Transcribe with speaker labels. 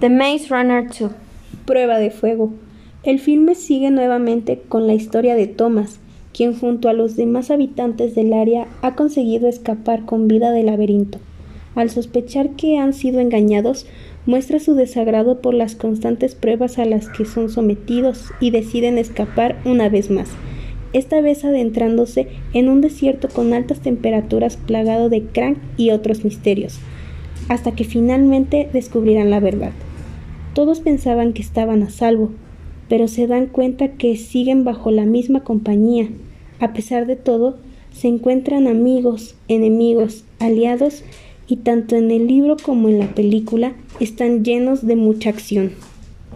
Speaker 1: The Maze Runner 2.
Speaker 2: Prueba de fuego. El filme sigue nuevamente con la historia de Thomas, quien junto a los demás habitantes del área ha conseguido escapar con vida del laberinto. Al sospechar que han sido engañados, muestra su desagrado por las constantes pruebas a las que son sometidos y deciden escapar una vez más, esta vez adentrándose en un desierto con altas temperaturas plagado de crank y otros misterios, hasta que finalmente descubrirán la verdad. Todos pensaban que estaban a salvo, pero se dan cuenta que siguen bajo la misma compañía. A pesar de todo, se encuentran amigos, enemigos, aliados y tanto en el libro como en la película están llenos de mucha acción.